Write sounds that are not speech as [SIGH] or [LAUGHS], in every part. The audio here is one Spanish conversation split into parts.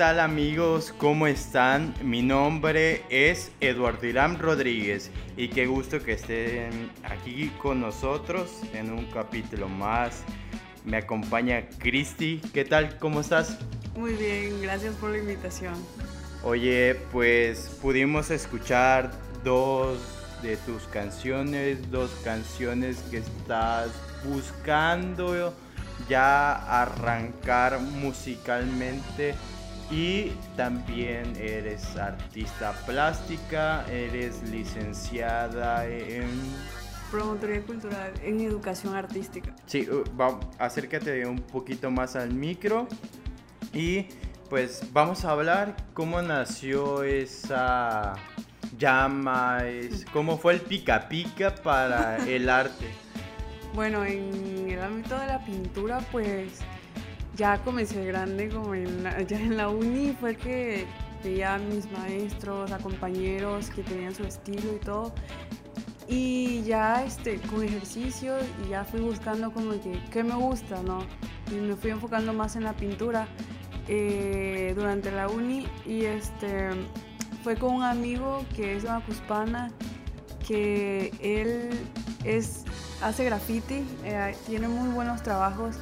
¿qué tal amigos? ¿Cómo están? Mi nombre es Eduardo Irán Rodríguez y qué gusto que estén aquí con nosotros en un capítulo más. Me acompaña Cristi. ¿Qué tal? ¿Cómo estás? Muy bien, gracias por la invitación. Oye, pues pudimos escuchar dos de tus canciones, dos canciones que estás buscando ya arrancar musicalmente y también eres artista plástica, eres licenciada en... Promotoría cultural en educación artística. Sí, uh, acércate un poquito más al micro y pues vamos a hablar cómo nació esa llama, es, [LAUGHS] cómo fue el pica pica para [LAUGHS] el arte. Bueno, en el ámbito de la pintura, pues ya comencé grande, como en la, ya en la uni fue que veía a mis maestros, a compañeros que tenían su estilo y todo. Y ya este, con ejercicios y ya fui buscando como que qué me gusta, ¿no? Y me fui enfocando más en la pintura eh, durante la uni y este, fue con un amigo que es una cuspana, que él es hace graffiti, eh, tiene muy buenos trabajos.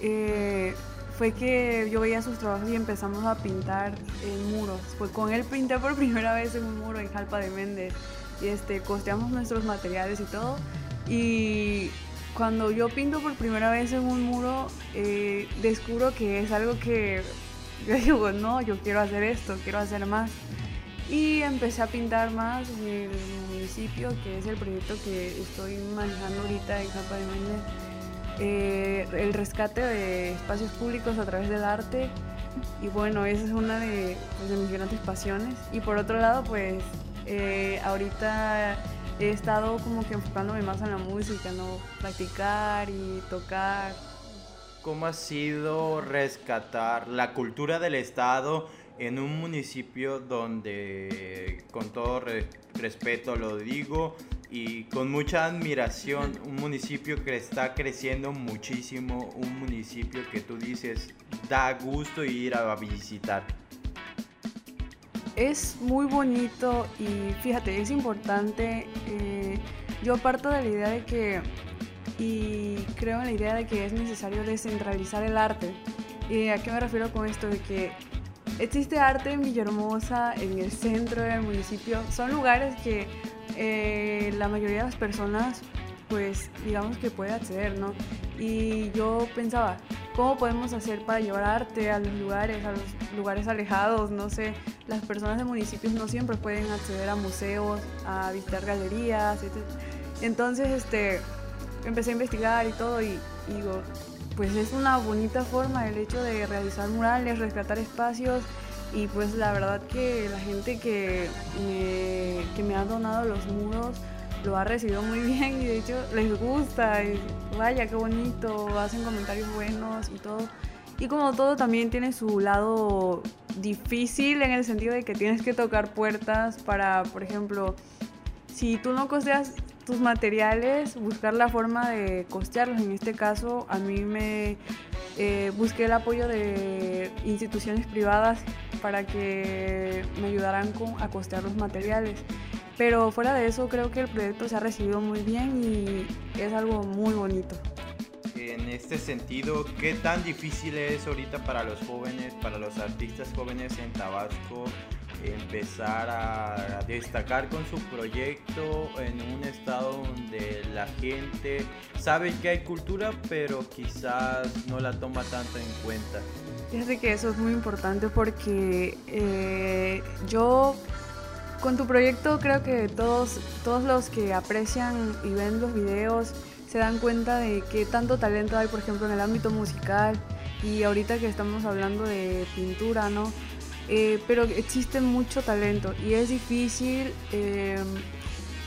Eh, fue que yo veía sus trabajos y empezamos a pintar en muros. Fue con él pinté por [LAUGHS] primera vez en un muro en Jalpa de Méndez y este, costeamos nuestros materiales y todo. Y cuando yo pinto por primera vez en un muro, eh, descubro que es algo que [LAUGHS] yo digo, no, yo quiero hacer esto, quiero hacer más. Y empecé a pintar más en el municipio, que es el proyecto que estoy manejando ahorita en Campa de Méndez. Eh, el rescate de espacios públicos a través del arte. Y bueno, esa es una de, pues, mis grandes pasiones. Y por otro lado, pues eh, ahorita he estado como que enfocándome más en la música, ¿no? Practicar y tocar. ¿Cómo ha sido rescatar la cultura del Estado en un municipio donde, con todo respeto lo digo, y con mucha admiración, un municipio que está creciendo muchísimo, un municipio que tú dices da gusto ir a visitar. Es muy bonito y fíjate, es importante, eh, yo parto de la idea de que, y creo en la idea de que es necesario descentralizar el arte. ¿Y a qué me refiero con esto? De que Existe arte en Villahermosa, en el centro del municipio. Son lugares que eh, la mayoría de las personas, pues digamos que puede acceder, ¿no? Y yo pensaba, ¿cómo podemos hacer para llevar arte a los lugares, a los lugares alejados? No sé, las personas de municipios no siempre pueden acceder a museos, a visitar galerías, etc. Entonces, este, empecé a investigar y todo y digo, pues es una bonita forma el hecho de realizar murales, rescatar espacios y pues la verdad que la gente que me, que me ha donado los muros lo ha recibido muy [LAUGHS] bien y de hecho les gusta y vaya qué bonito, hacen comentarios buenos y todo. Y como todo también tiene su lado difícil en el sentido de que tienes que tocar puertas para, por ejemplo, si tú no costeas tus materiales, buscar la forma de costearlos. En este caso, a mí me eh, busqué el apoyo de instituciones privadas para que me ayudaran con, a costear los materiales. Pero fuera de eso, creo que el proyecto se ha recibido muy bien y es algo muy bonito. En este sentido, ¿qué tan difícil es ahorita para los jóvenes, para los artistas jóvenes en Tabasco, empezar a destacar con su proyecto en un estado donde la gente sabe que hay cultura, pero quizás no la toma tanto en cuenta. Fíjate que eso es muy importante porque eh, yo con tu proyecto creo que todos, todos los que aprecian y ven los videos se dan cuenta de qué tanto talento hay, por ejemplo, en el ámbito musical y ahorita que estamos hablando de pintura, ¿no? Eh, pero existe mucho talento y es difícil eh,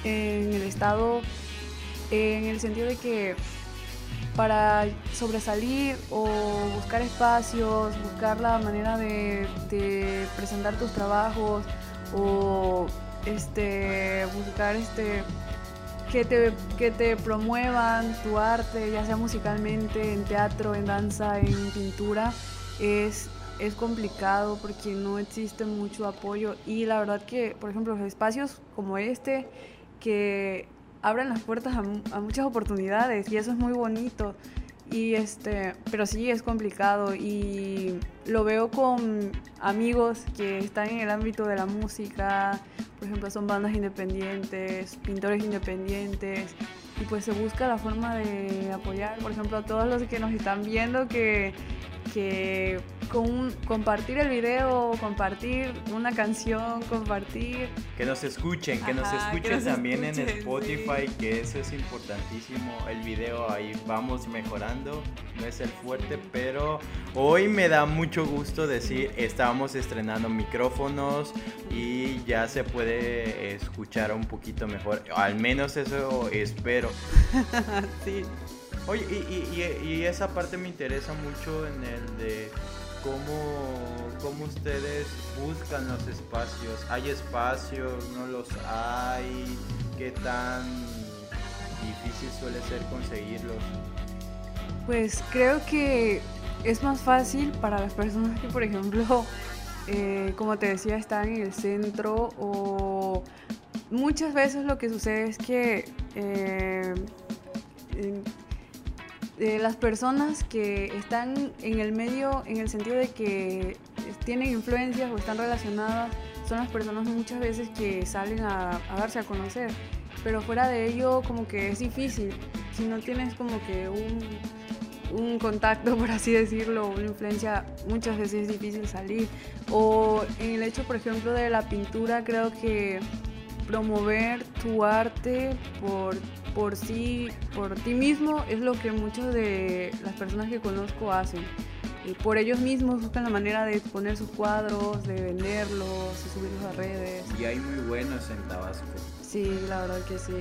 en el estado en el sentido de que para sobresalir o buscar espacios, buscar la manera de, presentar tus trabajos o este, buscar este, que, te, que te promuevan tu arte, ya sea musicalmente, en teatro, en danza, en pintura, es, es complicado porque no existe mucho apoyo y la verdad que, por ejemplo, los espacios como este que abren las puertas a, a muchas oportunidades y eso es muy bonito. Y este, pero sí es complicado y lo veo con amigos que están en el ámbito de la música, por ejemplo, son bandas independientes, pintores independientes y pues se busca la forma de apoyar, por ejemplo, a todos los que nos están viendo que que con compartir el video, compartir una canción, compartir... Que nos escuchen, que nos escuchen [LAUGHS] también en Spotify, que eso es importantísimo. El video ahí vamos mejorando, no es el fuerte, pero hoy me da mucho gusto decir, estábamos estrenando micrófonos y ya se puede escuchar un poquito mejor. Al menos eso espero. [LAUGHS] sí. Oye, y, esa parte me interesa mucho en el de cómo, cómo ustedes buscan los espacios. ¿Hay espacios? ¿No los hay? ¿Qué tan difícil suele ser conseguirlos? Pues creo que es más fácil para las personas que, por ejemplo, eh, como te decía, están en el centro o muchas veces lo que sucede es que eh, las personas que están en el medio en el sentido de que tienen influencias o están relacionadas son las personas muchas veces que salen a, darse a conocer. Pero fuera de ello como que es difícil. Si no tienes como que un, un contacto, [LAUGHS] por así decirlo, una influencia, muchas veces es difícil salir. O en el hecho, por ejemplo, de la pintura, creo que promover tu arte por por sí, por ti mismo, es lo que muchas de las personas que conozco hacen. Y por ellos mismos buscan la manera de exponer sus cuadros, de venderlos, de subirlos a redes. Y hay muy buenos en Tabasco. Sí, la verdad que sí.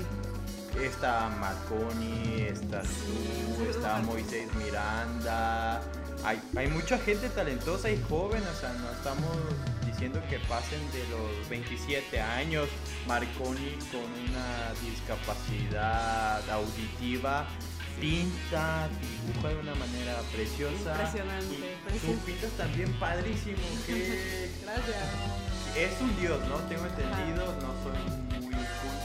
Está Marconi, está tú, está Moisés Miranda. Hay, hay mucha gente talentosa y joven, o sea, no estamos diciendo que pasen de los 27 años. Marconi con una discapacidad auditiva pinta, dibuja de una manera preciosa. Impresionante. Y tú pintas también padrísimo. Que [LAUGHS] Gracias. Es un dios, ¿no? Tengo entendido, no soy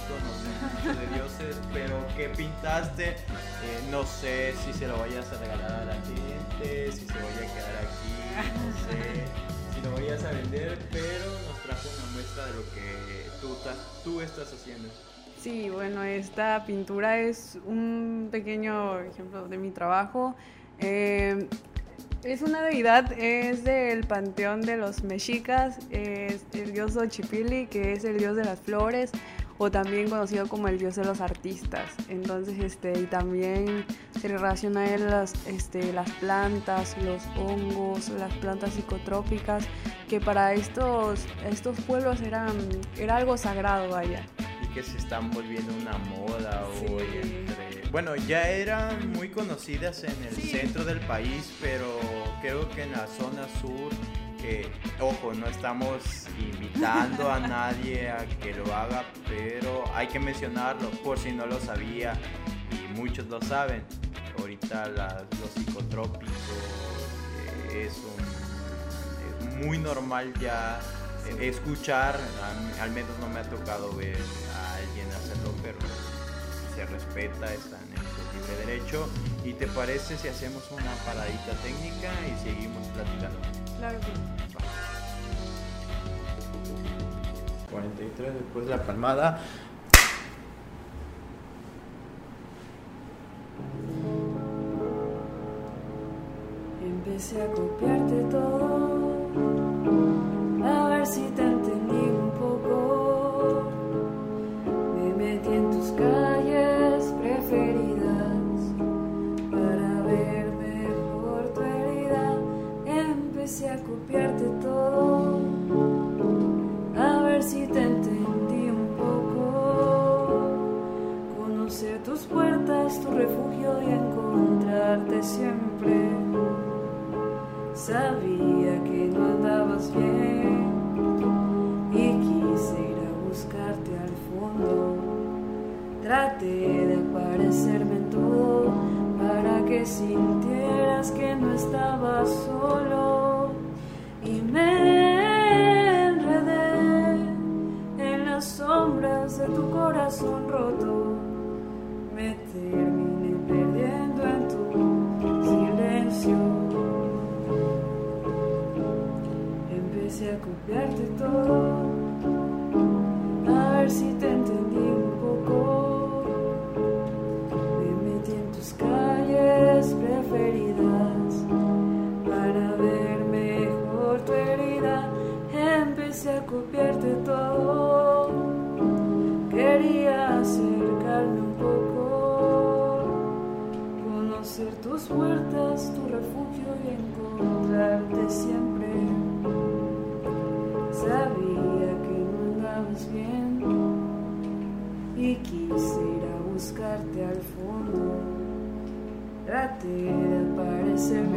no sé de dioses, pero ¿qué pintaste? Eh, no sé si se lo vayas a regalar a la gente, si se vaya a quedar aquí, no sé lo vayas a vender, pero nos trajo una muestra de lo que tú, tú estás haciendo. Sí, bueno, esta pintura es un pequeño ejemplo de mi trabajo. Eh, es una deidad, es del panteón de los mexicas, es el dios Ochipili, que es el dios de las flores o también conocido como el dios de los artistas. Entonces, este, y también se relaciona a él las, este, las plantas, los hongos, las plantas psicotrópicas, que para estos, estos pueblos eran, era algo sagrado allá. Y que se están volviendo una moda hoy entre... Bueno, ya eran muy conocidas en el centro del país, pero creo que en la zona sur ojo, no estamos invitando a nadie a que lo haga, pero hay que mencionarlo por si no lo sabía y muchos lo saben. Ahorita los psicotrópicos eh, es, muy normal ya escuchar, al menos no me ha tocado ver a alguien hacerlo, pero se respeta, está en el libre derecho. ¿Y te parece si hacemos una paradita técnica y seguimos platicando? Claro que 43 después de la palmada. Empecé a copiarte todo, a ver si te refugio y encontrarte siempre. Sabía que no andabas bien y quise ir a buscarte al fondo. Traté de aparecerme en todo para que sintieras que no estabas solo y me enredé en las sombras de tu corazón roto. Meter a copiarte todo, a ver si te entendí un poco. Me metí en tus calles preferidas para ver mejor tu herida. Empecé a copiarte todo, quería acercarme un poco, conocer tus puertas, tu refugio y encontrarte siempre. Sabía que no andabas bien y quise ir a buscarte al fondo. Traté de parecerme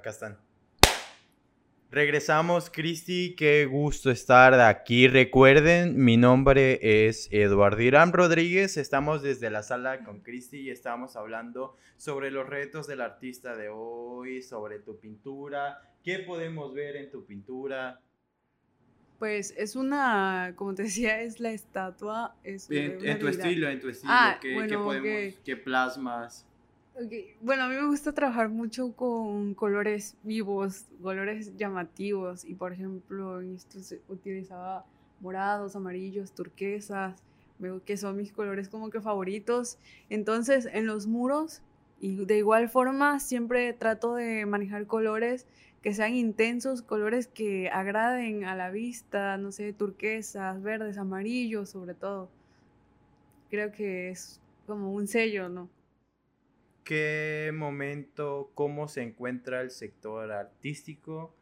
acá están. Regresamos, Cristi. Qué gusto estar aquí. Recuerden, mi nombre es Eduardo Irán Rodríguez. Estamos desde la sala con Cristi y estamos hablando sobre los retos del artista de hoy, sobre tu pintura. ¿Qué podemos ver en tu pintura? Pues es una, como te decía, es la estatua. Es En, tu estilo, en tu estilo. Ah, ¿qué, qué bueno, podemos, qué plasmas? Bueno, a mí me gusta trabajar mucho con colores vivos, colores llamativos. Y por ejemplo, utilizaba morados, amarillos, turquesas, que son mis colores como que favoritos. Entonces, en los muros, y de igual forma, siempre trato de manejar colores que sean intensos, colores que agraden a la vista, no sé, turquesas, verdes, amarillos, sobre todo. Creo que es como un sello, ¿no? ¿Qué momento, cómo se encuentra el sector artístico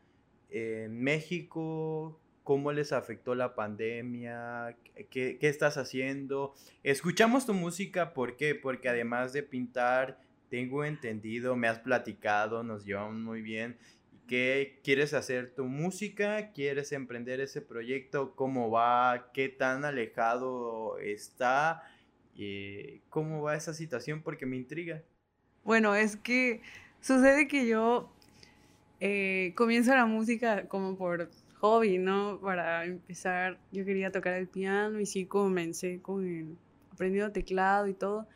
en México? ¿Cómo les afectó la pandemia? ¿Qué, qué estás haciendo? Escuchamos tu música, ¿por qué? Porque además de pintar, tengo entendido, me has platicado, nos llevamos muy bien. ¿Qué quieres hacer tu música? ¿Quieres emprender ese proyecto? ¿Cómo va? ¿Qué tan alejado está? Eh, ¿Cómo va esa situación? Porque me intriga. Bueno, es que sucede que yo eh, comienzo la música como por hobby, ¿no? Para empezar, yo quería tocar el piano y sí comencé con el aprendiendo teclado y todo.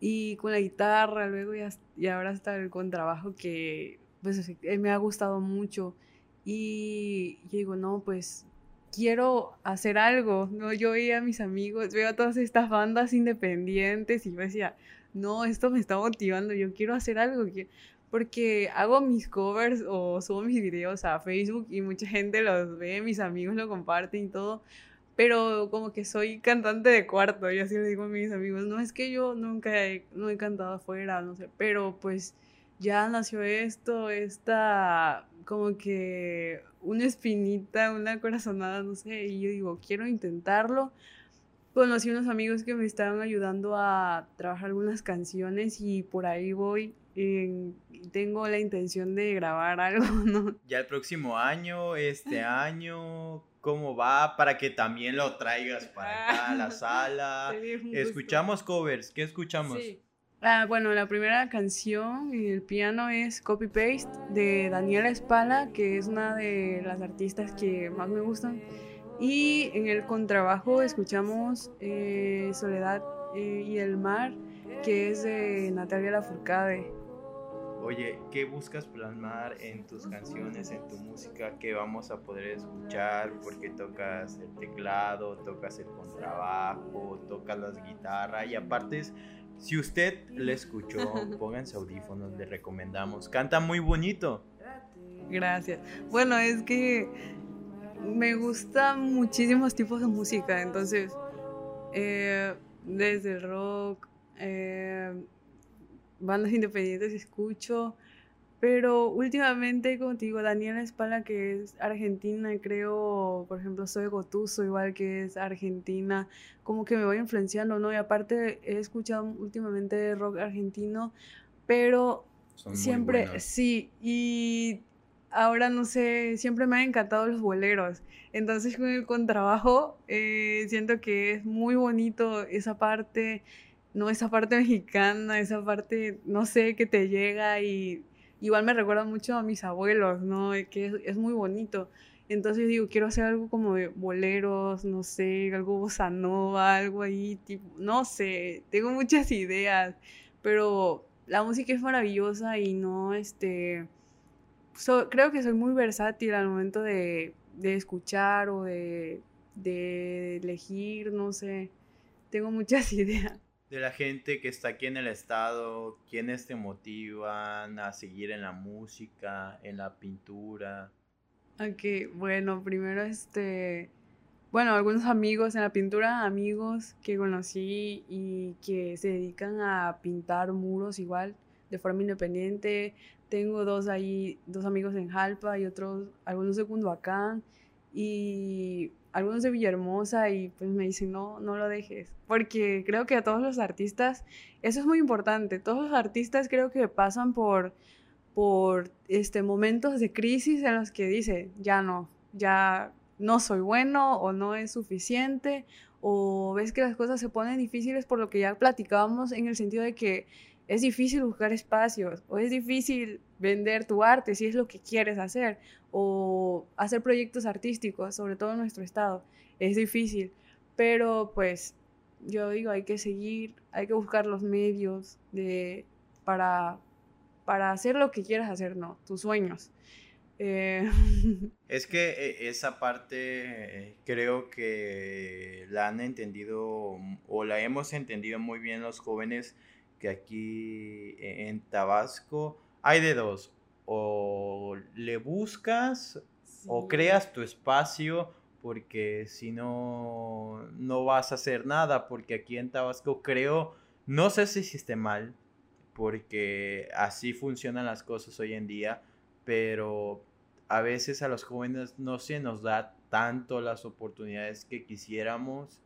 Y con la guitarra, luego ya, y ahora hasta el contrabajo que pues eh, me ha gustado mucho. Y yo digo, no, pues quiero hacer algo, ¿no? Yo veía a mis amigos, veo a todas estas bandas independientes y yo decía, no, esto me está motivando, yo quiero hacer algo, porque hago mis covers o subo mis videos a Facebook y mucha gente los ve, mis amigos lo comparten y todo, pero como que soy cantante de cuarto, yo así le digo a mis amigos, no es que yo nunca he, no he cantado afuera, no sé, pero pues ya nació esto, esta como que una espinita, una corazonada, no sé, y yo digo, quiero intentarlo. Conocí unos amigos que me estaban ayudando a trabajar algunas canciones y por ahí voy. en- tengo la intención de grabar [LAUGHS] algo, ¿no? Ya el próximo año, este [LAUGHS] año, ¿cómo va? Para que también lo traigas para acá a la [LAUGHS] sala. Un gusto. Escuchamos covers, ¿qué escuchamos? Sí. Ah, bueno, la primera canción y el piano es Copy Paste de Daniela Espala, que es una de las artistas que más me gustan. Y en el contrabajo escuchamos eh, Soledad eh, y el Mar, que es de Natalia Lafourcade. Oye, ¿qué buscas plasmar en tus canciones, en tu música? ¿Qué vamos a poder escuchar? Porque tocas el teclado, tocas el contrabajo, tocas las guitarras y aparte, es- si usted le escuchó, [LAUGHS] pónganse audífonos, le recomendamos. Canta muy bonito. Gracias. Bueno, es que me gustan muchísimos tipos de música, entonces, eh, desde el rock, eh, bandas independientes escucho, Pero últimamente, como te digo, Daniela Espala, que es argentina, creo, por ejemplo, soy Gotuso, igual que es argentina, como que me voy influenciando, ¿no? Y aparte he escuchado últimamente rock argentino, pero siempre, sí, y ahora no sé, siempre me han encantado los boleros. Entonces con el contrabajo eh, siento que es muy bonito esa parte, no esa parte mexicana, esa parte, no sé, que te llega y igual me recuerda mucho a mis abuelos, ¿no? Que es, muy bonito. Entonces digo, quiero hacer algo como de boleros, no sé, algo bossa nova, algo ahí, tipo, no sé, tengo muchas ideas, pero la música es maravillosa y no, este, creo que soy muy versátil al momento de, escuchar o de, de elegir, no sé, tengo muchas [LAUGHS] ideas de la gente que está aquí en el estado, quiénes te motivan a seguir en la música, en la pintura. Ok, bueno, primero este, bueno, algunos amigos en la pintura, amigos que conocí y que se dedican a pintar muros igual, de forma independiente. Tengo dos ahí, dos amigos en Jalpa y otros, algunos de Cunduacán y algunos de Villahermosa y pues me dicen, no, no lo dejes, porque creo que a todos los artistas, eso es muy importante, todos los artistas creo que pasan por, por este, momentos de crisis en los que dice, ya no, ya no soy bueno o no es suficiente o ves que las cosas se ponen difíciles por lo que ya platicábamos en el sentido de que es difícil buscar espacios o es difícil vender tu arte si es lo que quieres hacer o hacer proyectos artísticos, sobre todo en nuestro estado. Es difícil, pero pues yo digo, hay que seguir, hay que buscar los medios de, para, para hacer lo que quieras hacer, no, tus sueños. Eh, [LAUGHS] es que eh, esa parte eh, creo que la han entendido o la hemos entendido muy bien los jóvenes que aquí e, en Tabasco hay de dos. O le buscas o creas tu espacio porque si no, no vas a hacer nada. Porque aquí en Tabasco creo, no sé si esté mal, porque así funcionan las cosas hoy en día, pero a veces a los jóvenes no se nos da tanto las oportunidades que quisiéramos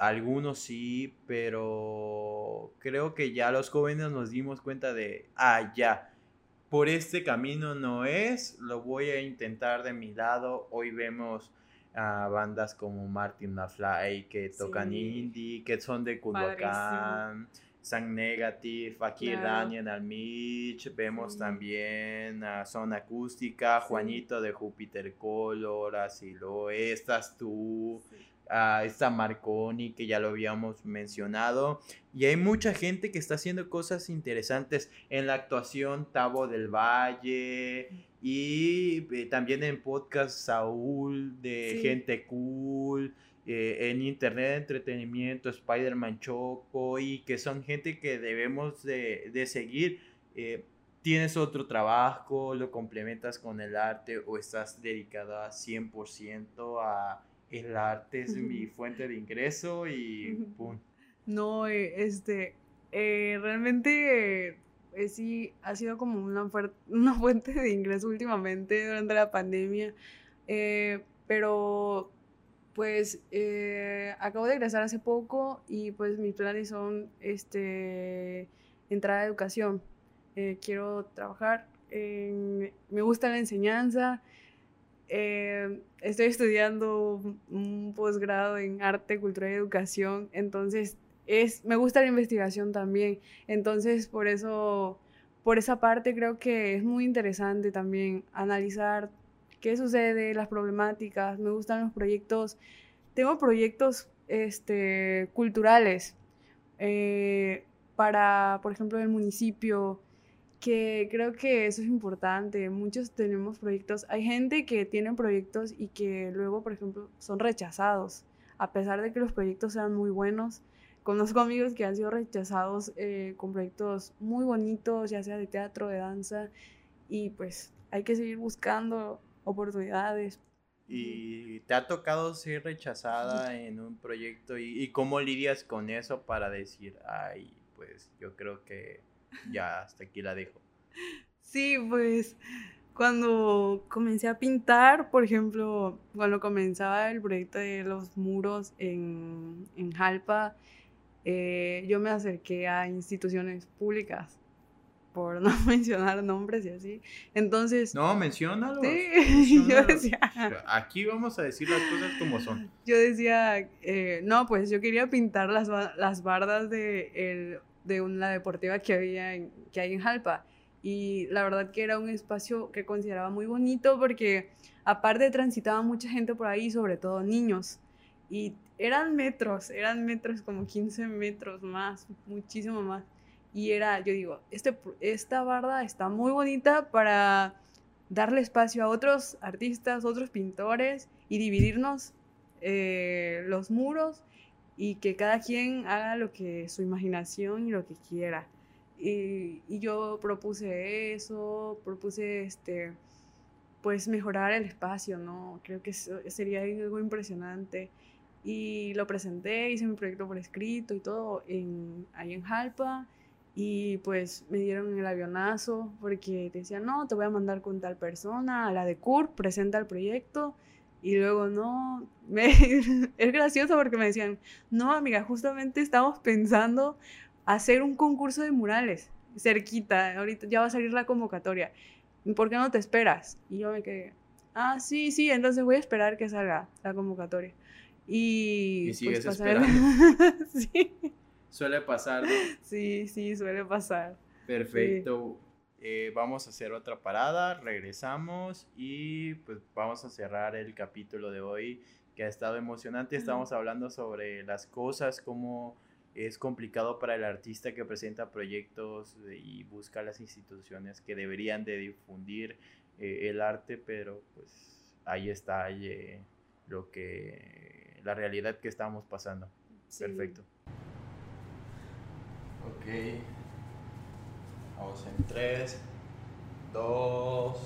algunos sí, pero creo que ya los jóvenes nos dimos cuenta de, ah, ya, por este camino no es, lo voy a intentar de mi lado. Hoy vemos a bandas como Martin McFly que tocan indie, que son de Culhuacán, San Negative, aquí Daniel Almich, vemos también a Zona Acústica, Juanito de Júpiter Color, así lo estás tú a esta Marconi que ya lo habíamos mencionado y hay mucha gente que está haciendo cosas interesantes en la actuación Tavo del Valle y eh, también en podcast Saúl de gente cool eh, en internet de entretenimiento Spider-Man Choco y que son gente que debemos de, seguir eh, tienes otro trabajo, lo complementas con el arte o estás dedicado a 100% a el arte es mi fuente de ingreso y pum. No, eh, este, eh, realmente eh, sí ha sido como una, [LAUGHS] una fuente de ingreso últimamente durante la pandemia, pero pues acabo de egresar hace poco y pues mis planes son este, entrar a educación. quiero trabajar, me gusta la enseñanza eh, estoy estudiando un posgrado en arte, cultura y educación, entonces es, me gusta la investigación también, entonces por eso, por esa parte creo que es muy interesante también analizar qué sucede, las problemáticas, me gustan los proyectos, tengo proyectos este, culturales eh, para, por ejemplo, el municipio, que creo que eso es importante. Muchos tenemos proyectos. Hay gente que tiene proyectos y que luego, por ejemplo, son rechazados, a pesar de que los proyectos sean muy buenos. Conozco amigos que han sido rechazados eh, con proyectos muy bonitos, ya sea de teatro, de danza, y pues hay que seguir buscando oportunidades. ¿Y te ha tocado ser rechazada en un proyecto? ¿Y, y cómo lidias con eso para decir, ay, pues yo creo que ya hasta aquí la dejo. Sí, pues cuando comencé a pintar, por ejemplo, cuando comenzaba el proyecto de los muros en, en Jalpa, eh, yo me acerqué a instituciones públicas, por no [LAUGHS] mencionar nombres y así. Entonces... No, menciónalo. Sí, [LAUGHS] yo decía... Aquí vamos a decir las cosas como son. Yo decía, eh, no, pues yo quería pintar las, las bardas de, el, de una deportiva que, había que hay en Jalpa y la verdad que era un espacio que consideraba muy bonito porque aparte transitaba mucha gente por ahí, sobre todo niños, y eran metros, eran metros como 15 metros más, muchísimo más. Y era, yo digo, este, esta barda está muy bonita para darle espacio a otros artistas, otros pintores y dividirnos eh, los muros y que cada quien haga lo que su imaginación y lo que quiera. Y, yo propuse eso, propuse este, pues mejorar el espacio, ¿no? Creo que sería algo impresionante. Y lo presenté, hice mi proyecto por escrito y todo en, ahí en Jalpa. Y pues me dieron el avionazo porque decían, no, te voy a mandar con tal persona, a la de CUR, presenta el proyecto. Y luego, no, me, [LAUGHS] es gracioso porque me decían, no, amiga, justamente estamos pensando hacer un concurso de murales cerquita, ahorita ya va a salir la convocatoria. ¿Por qué no te esperas? Y yo me quedé, ah, sí, sí, entonces voy a esperar que salga la convocatoria. Y, y pues, sigues esperando. [LAUGHS] sí. Suele pasar, ¿no? Sí, sí, suele pasar. Perfecto. Eh, vamos a hacer otra parada, regresamos y pues vamos a cerrar el capítulo de hoy que ha estado emocionante. Estamos hablando sobre las cosas, cómo es complicado para el artista que presenta proyectos y busca las instituciones que deberían de difundir eh, el arte, pero pues ahí está eh, lo que la realidad que estamos pasando. Perfecto. Ok. Vamos en 3, 2,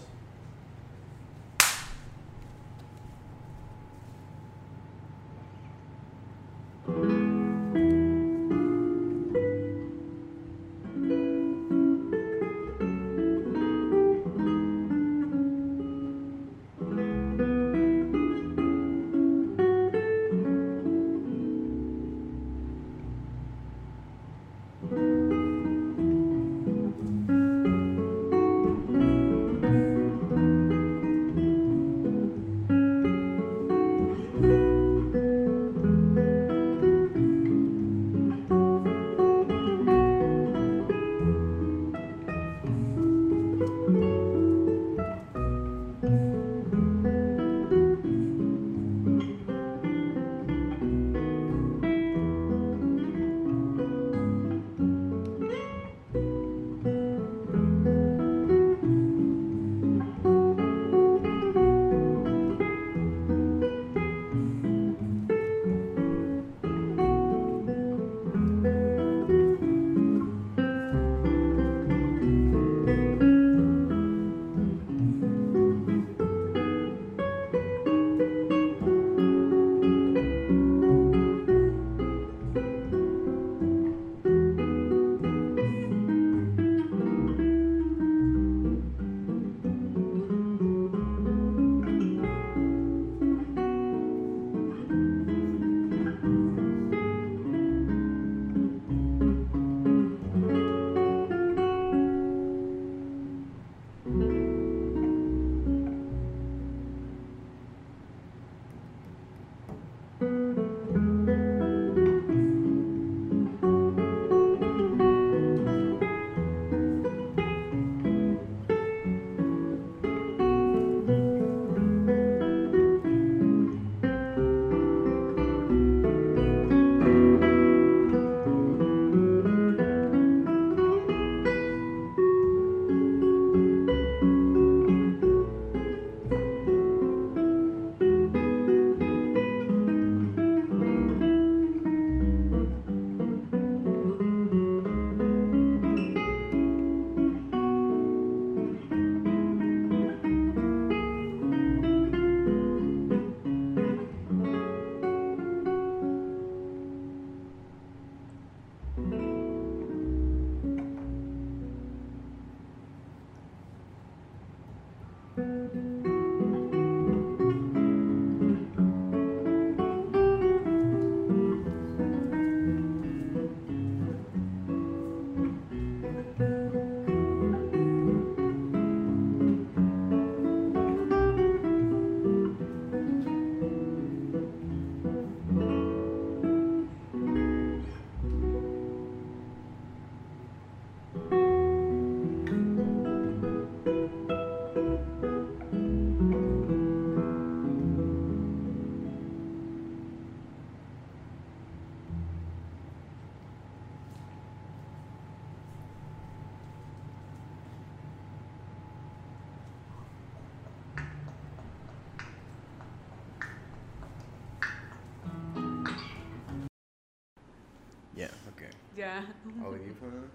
Ya. Audífonos.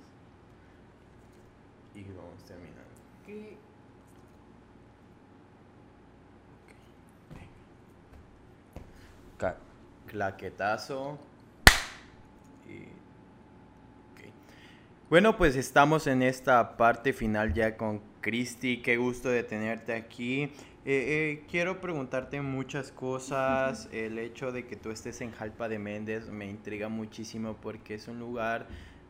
Y vamos terminando. ¿Qué? Ca- claquetazo. Y... ok. Bueno, pues estamos en esta parte final ya con Cristi. Qué gusto de tenerte aquí. Eh, eh, quiero preguntarte muchas cosas. [LAUGHS] El hecho de que tú estés en Jalpa de Méndez me intriga muchísimo porque es un lugar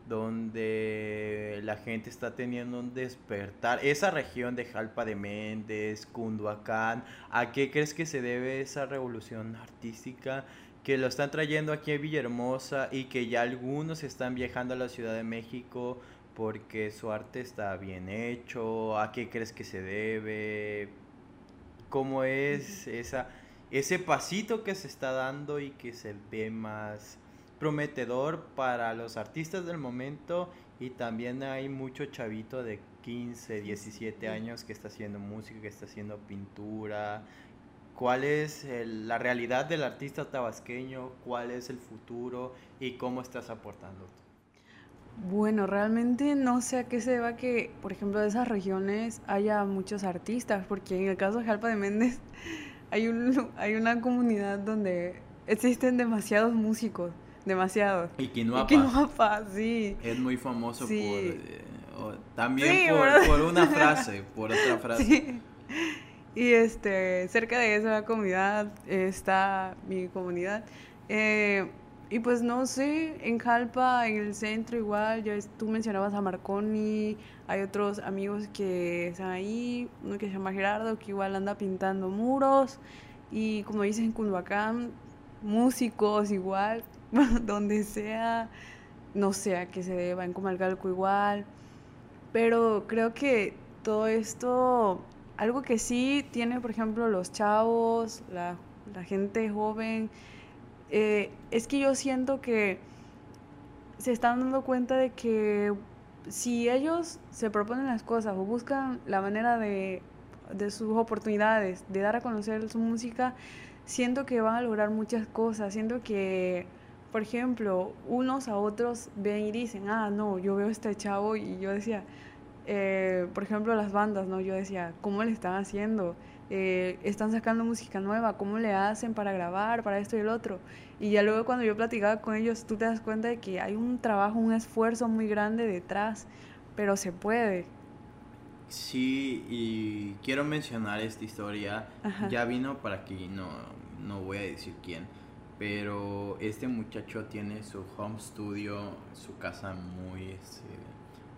donde la gente está teniendo un despertar. Esa región de Jalpa de Méndez, Cunduacán, ¿a qué crees que se debe esa revolución artística? Que lo están trayendo aquí a Villahermosa y que ya algunos están viajando a la Ciudad de México porque su arte está bien hecho. ¿A qué crees que se debe? ¿Cómo es esa, ese pasito que se está dando y que se ve más prometedor para los artistas del momento y también hay mucho chavito de 15, 17 años que está haciendo música, que está haciendo pintura. ¿Cuál es el- la realidad del artista tabasqueño? ¿Cuál es el futuro? ¿Y cómo estás aportando? Bueno, realmente no sé a qué se deba que, por ejemplo, de esas regiones haya muchos artistas, porque en el caso de Jalpa de Méndez [LAUGHS] hay un, hay una comunidad donde existen demasiados músicos, demasiados. Y Y Quinoapa Quinoapa, sí. es muy famoso Sí. por... eh, también Sí, por, por una [LAUGHS] frase, por otra frase. Sí. Y este, cerca de esa comunidad está mi comunidad. Eh, y pues no sé, en Jalpa, en el centro igual, ya tú mencionabas a Marconi, hay otros amigos que están ahí, uno que se llama Gerardo, que igual anda pintando muros, y como dices en Culhuacán, músicos igual, [LAUGHS] donde sea, no sé a qué se deba, en Comalcalco igual. Pero creo que todo esto, algo que sí tiene, por ejemplo, los chavos, la gente joven, eh, es que yo siento que se están dando cuenta de que si ellos se proponen las cosas o buscan la manera de, de sus oportunidades, de dar a conocer su música, siento que van a lograr muchas cosas. Siento que, por ejemplo, unos a otros ven y dicen, ah, no, yo veo a este chavo y yo decía, eh, por ejemplo, las bandas, ¿no? Yo decía, ¿cómo le están haciendo? Eh, están sacando música nueva, ¿cómo le hacen para grabar, para esto y el otro? Y ya luego cuando yo platicaba con ellos, tú te das cuenta de que hay un trabajo, un esfuerzo muy grande detrás, pero se puede. Sí, y quiero mencionar esta historia. Ajá. Ya vino para aquí, no, no voy a decir quién, pero este muchacho tiene su home studio, su casa muy, este,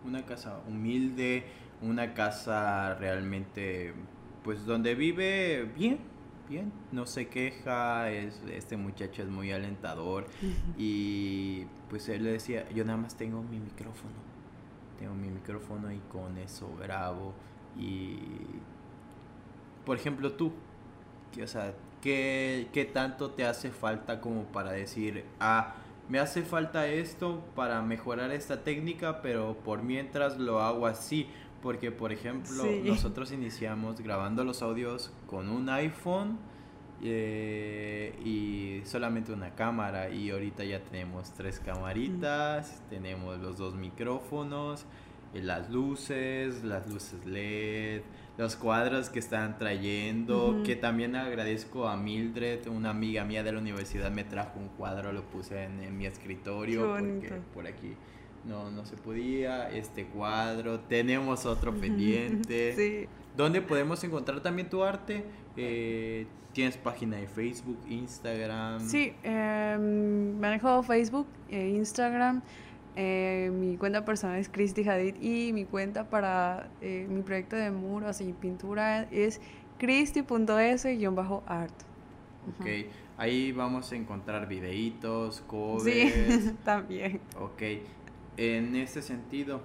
una casa humilde, una casa realmente, pues donde vive bien, bien, no se queja, es, este muchacho es muy alentador. Y pues él le decía, yo nada más tengo mi micrófono. Tengo mi micrófono y con eso grabo y por ejemplo tú que, o sea ¿qué, qué tanto te hace falta como para decir ah me hace falta esto para mejorar esta técnica pero por mientras lo hago así porque por ejemplo Sí. nosotros iniciamos grabando los audios con un iPhone eh, y solamente una cámara y ahorita ya tenemos tres camaritas, tenemos los dos micrófonos, eh, las luces, las luces LED, los cuadros que están trayendo, que también agradezco a Mildred, una amiga mía de la universidad me trajo un cuadro, lo puse en, en mi escritorio porque por aquí no, no se podía, este cuadro, tenemos otro pendiente. [LAUGHS] Sí. ¿Dónde podemos encontrar también tu arte? Eh, ¿Tienes página de Facebook, Instagram? Sí, eh, manejo Facebook e Instagram. Eh, mi cuenta personal es Cristi Hadid y mi cuenta para eh, mi proyecto de muros y pintura es cristi.s-art. Ok, ahí vamos a encontrar videitos, covers. Sí, [LAUGHS] también. Ok, en este sentido,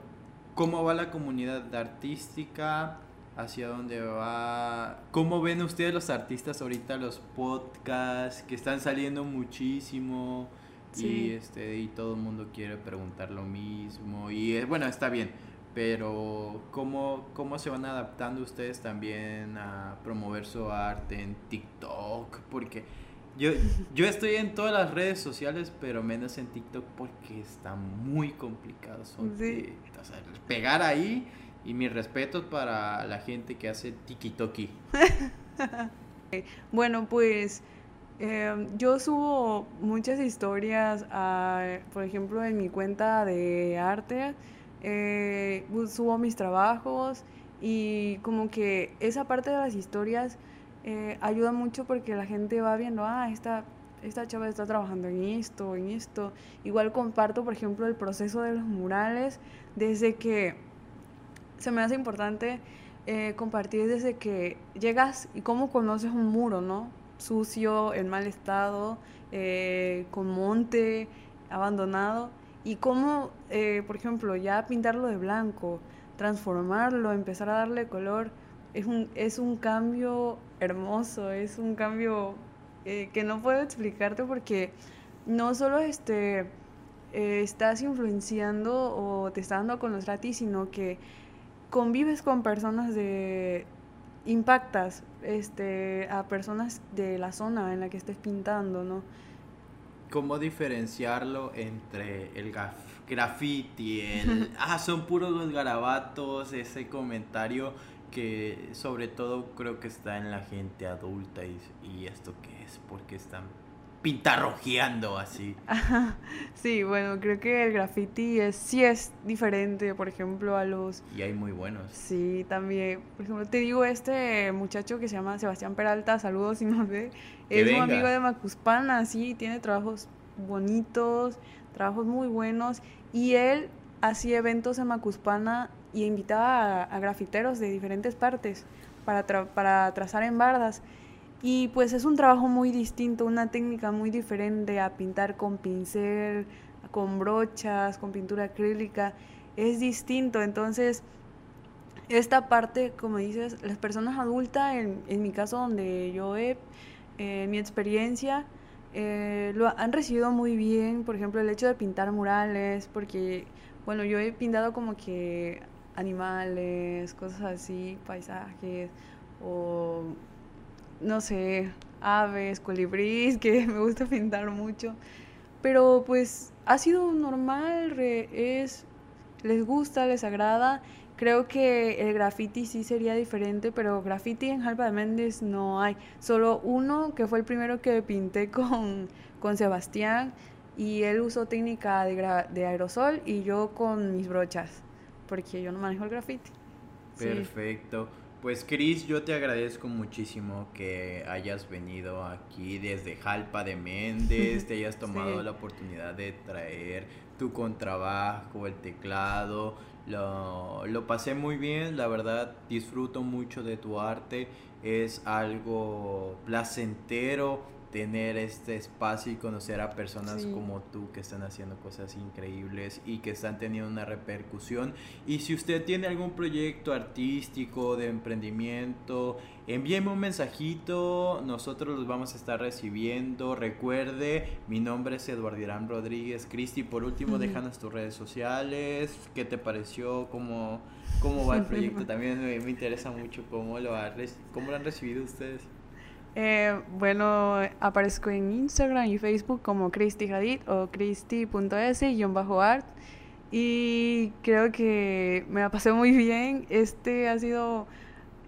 ¿cómo va la comunidad artística? ¿Hacia dónde va? ¿Cómo ven ustedes los artistas ahorita los podcasts que están saliendo muchísimo? Y Sí. este y todo el mundo quiere preguntar lo mismo y eh, bueno, está bien, pero ¿cómo, ¿cómo se van adaptando ustedes también a promover su arte en TikTok? Porque yo, yo estoy en todas las redes sociales, pero menos en TikTok porque está muy complicado. son Sí. de- o sea, pegar ahí y mis respetos para la gente que hace tiki-toki. [LAUGHS] Bueno, pues eh, yo subo muchas historias, a, por ejemplo, en mi cuenta de arte, eh, subo mis trabajos y como que esa parte de las historias eh, ayuda mucho porque la gente va viendo, ah, esta, esta chava está trabajando en esto, en esto. Igual comparto, por ejemplo, el proceso de los murales desde que se me hace importante eh, compartir desde que llegas y cómo conoces un muro, ¿no? Sucio, en mal estado, eh, con monte, abandonado. Y cómo, eh, por ejemplo, ya pintarlo de blanco, transformarlo, empezar a darle color, es un, es un cambio hermoso, es un cambio eh, que no puedo explicarte porque no solo este, eh, estás influenciando o te está dando a conocer a ti, sino que convives con personas de impactas este a personas de la zona en la que estés pintando, ¿no? ¿Cómo diferenciarlo entre el graffiti, el... [LAUGHS] ah, son puros los garabatos, ese comentario que sobre todo creo que está en la gente adulta y, y esto qué es, porque están pintarrojeando así. Sí, bueno, creo que el graffiti es, sí es diferente, por ejemplo, a los... Y hay muy buenos. Sí, también, por ejemplo, te digo, este muchacho que se llama Sebastián Peralta, saludos si no ve, Que es un amigo de Macuspana, sí, tiene trabajos bonitos, trabajos muy buenos, y él hacía eventos en Macuspana y invitaba a, a grafiteros de diferentes partes para, tra- para trazar en bardas. Y pues es un trabajo muy distinto, una técnica muy diferente a pintar con pincel, con brochas, con pintura acrílica. Es distinto, entonces esta parte, como dices, las personas adultas, en, en mi caso donde yo he, eh, mi experiencia, eh, lo han recibido muy bien, por ejemplo, el hecho de pintar murales, porque, bueno, yo he pintado como que animales, cosas así, paisajes, o no sé, aves, colibrís, [LAUGHS] que me gusta pintar mucho. Pero pues ha sido normal, es, les gusta, les agrada. Creo que el graffiti sí sería diferente, pero graffiti en Jalpa de Méndez no hay. Solo uno que fue el primero que pinté [LAUGHS] con, con Sebastián y él usó técnica de, de aerosol y yo con mis brochas, porque yo no manejo el graffiti. Sí. Perfecto. Pues Cris, yo te agradezco muchísimo que hayas venido aquí desde Jalpa de Méndez, te hayas [LAUGHS] tomado Sí. la oportunidad de traer tu contrabajo, el teclado. Lo, lo pasé muy bien, la verdad disfruto mucho de tu arte. Es algo placentero tener este espacio y conocer a personas Sí. como tú que están haciendo cosas increíbles y que están teniendo una repercusión. Y si usted tiene algún proyecto artístico de emprendimiento, envíeme un mensajito, nosotros los vamos a estar recibiendo. Recuerde, mi nombre es Eduardo Irán Rodríguez. Cristi, por último, déjanos tus redes sociales, qué te pareció, cómo, cómo va el [LAUGHS] proyecto. También me, me interesa mucho cómo lo, ha cómo lo han recibido ustedes. Eh, bueno, aparezco en Instagram y Facebook como Cristi Hadid o cristi.s-art y creo que me la pasé muy bien. Este ha sido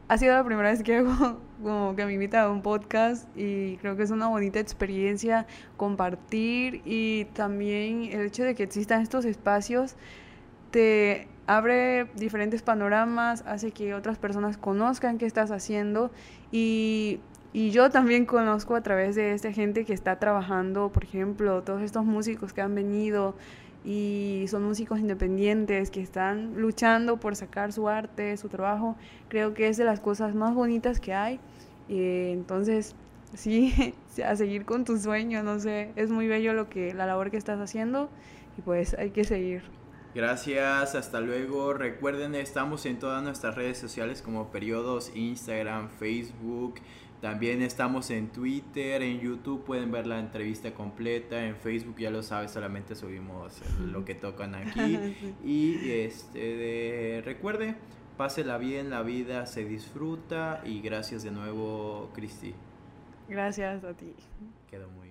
ha sido la primera vez que hago [LAUGHS] como que me invita a un podcast y creo que es una bonita experiencia compartir y también el hecho de que existan estos espacios te abre diferentes panoramas, hace que otras personas conozcan qué estás haciendo y, y yo también conozco a través de esta gente que está trabajando, por ejemplo, todos estos músicos que han venido y son músicos independientes que están luchando por sacar su arte, su trabajo. Creo que es de las cosas más bonitas que hay. entonces, [LAUGHS] sí, [LAUGHS] a seguir con tu sueño, no sé, es muy bello lo que la labor que estás haciendo y pues hay que seguir. Gracias, hasta luego. Recuerden, estamos en todas nuestras redes sociales como periodos, Instagram, Facebook. También estamos en Twitter, en YouTube pueden ver la entrevista completa, en Facebook ya lo sabes, solamente subimos lo que tocan [LAUGHS] aquí. Y este recuerde, pásela bien, la vida se disfruta y gracias de nuevo, Cristi. Gracias a ti. Quedó muy.